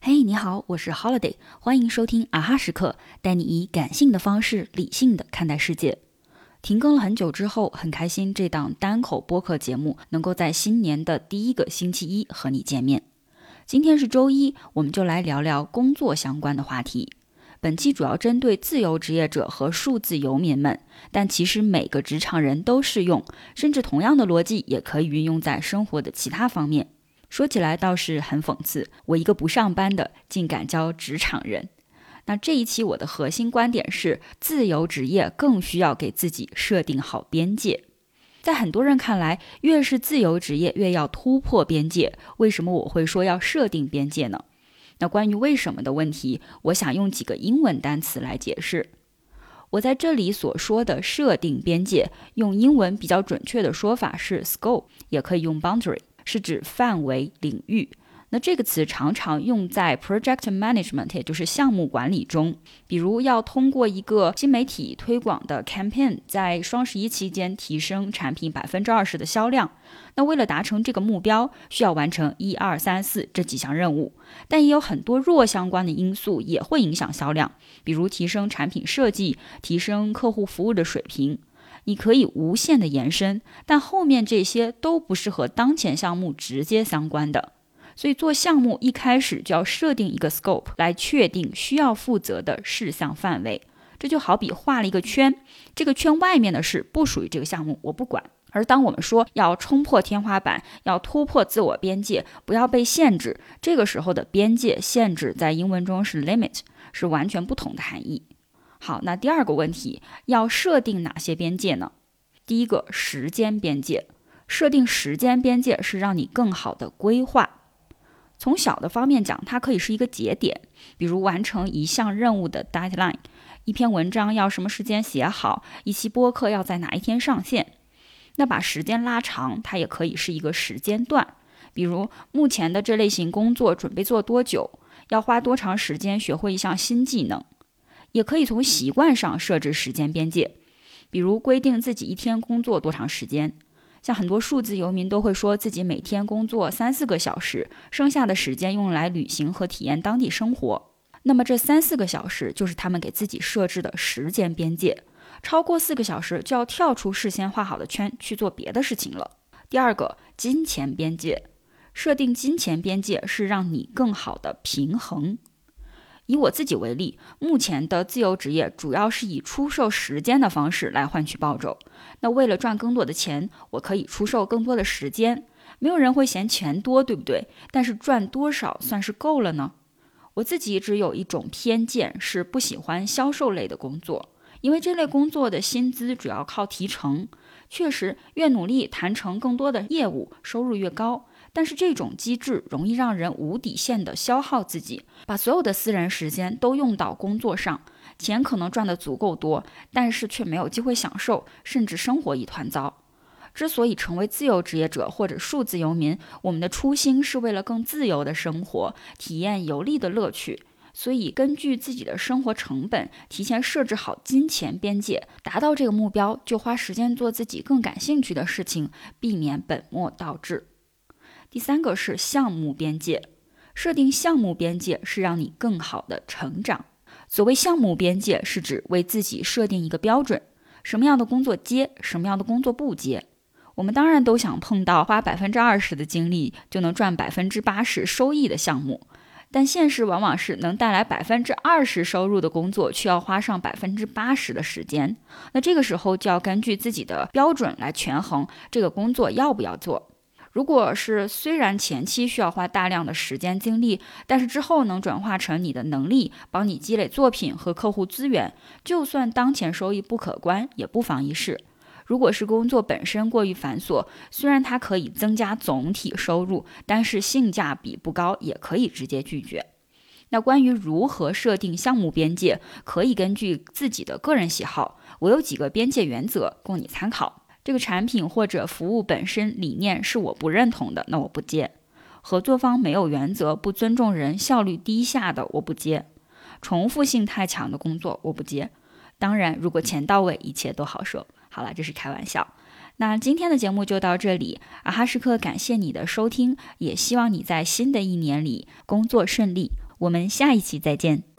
嘿，你好，我是 Holiday，欢迎收听啊哈时刻，带你以感性的方式理性的看待世界。停更了很久之后，很开心这档单口播客节目能够在新年的第一个星期一和你见面。今天是周一，我们就来聊聊工作相关的话题。本期主要针对自由职业者和数字游民们，但其实每个职场人都适用，甚至同样的逻辑也可以运用在生活的其他方面。说起来倒是很讽刺，我一个不上班的，竟敢教职场人。那这一期我的核心观点是，自由职业更需要给自己设定好边界。在很多人看来，越是自由职业，越要突破边界。为什么我会说要设定边界呢？那关于为什么的问题，我想用几个英文单词来解释。我在这里所说的设定边界，用英文比较准确的说法是 scope，也可以用 boundary，是指范围、领域。那这个词常常用在 project management，也就是项目管理中。比如要通过一个新媒体推广的 campaign，在双十一期间提升产品百分之二十的销量。那为了达成这个目标，需要完成一二三四这几项任务。但也有很多弱相关的因素也会影响销量，比如提升产品设计、提升客户服务的水平。你可以无限的延伸，但后面这些都不是和当前项目直接相关的。所以做项目一开始就要设定一个 scope 来确定需要负责的事项范围。这就好比画了一个圈，这个圈外面的事不属于这个项目，我不管。而当我们说要冲破天花板，要突破自我边界，不要被限制，这个时候的边界限制在英文中是 limit，是完全不同的含义。好，那第二个问题，要设定哪些边界呢？第一个，时间边界。设定时间边界是让你更好的规划。从小的方面讲，它可以是一个节点，比如完成一项任务的 deadline，一篇文章要什么时间写好，一期播客要在哪一天上线。那把时间拉长，它也可以是一个时间段，比如目前的这类型工作准备做多久，要花多长时间学会一项新技能。也可以从习惯上设置时间边界，比如规定自己一天工作多长时间。像很多数字游民都会说自己每天工作三四个小时，剩下的时间用来旅行和体验当地生活。那么这三四个小时就是他们给自己设置的时间边界，超过四个小时就要跳出事先画好的圈去做别的事情了。第二个，金钱边界，设定金钱边界是让你更好的平衡。以我自己为例，目前的自由职业主要是以出售时间的方式来换取报酬。那为了赚更多的钱，我可以出售更多的时间，没有人会嫌钱多，对不对？但是赚多少算是够了呢？我自己一直有一种偏见，是不喜欢销售类的工作，因为这类工作的薪资主要靠提成。确实，越努力谈成更多的业务，收入越高。但是这种机制容易让人无底线的消耗自己，把所有的私人时间都用到工作上，钱可能赚得足够多，但是却没有机会享受，甚至生活一团糟。之所以成为自由职业者或者数字游民，我们的初心是为了更自由的生活，体验游历的乐趣。所以根据自己的生活成本，提前设置好金钱边界，达到这个目标就花时间做自己更感兴趣的事情，避免本末倒置。第三个是项目边界，设定项目边界是让你更好的成长。所谓项目边界，是指为自己设定一个标准，什么样的工作接，什么样的工作不接。我们当然都想碰到花百分之二十的精力就能赚百分之八十收益的项目，但现实往往是能带来百分之二十收入的工作，却要花上百分之八十的时间。那这个时候就要根据自己的标准来权衡这个工作要不要做。如果是虽然前期需要花大量的时间精力，但是之后能转化成你的能力，帮你积累作品和客户资源，就算当前收益不可观，也不妨一试。如果是工作本身过于繁琐，虽然它可以增加总体收入，但是性价比不高，也可以直接拒绝。那关于如何设定项目边界，可以根据自己的个人喜好，我有几个边界原则供你参考。这个产品或者服务本身理念是我不认同的，那我不接；合作方没有原则、不尊重人、效率低下的，我不接；重复性太强的工作，我不接。当然，如果钱到位，一切都好说。好了，这是开玩笑。那今天的节目就到这里，啊哈时刻感谢你的收听，也希望你在新的一年里工作顺利。我们下一期再见。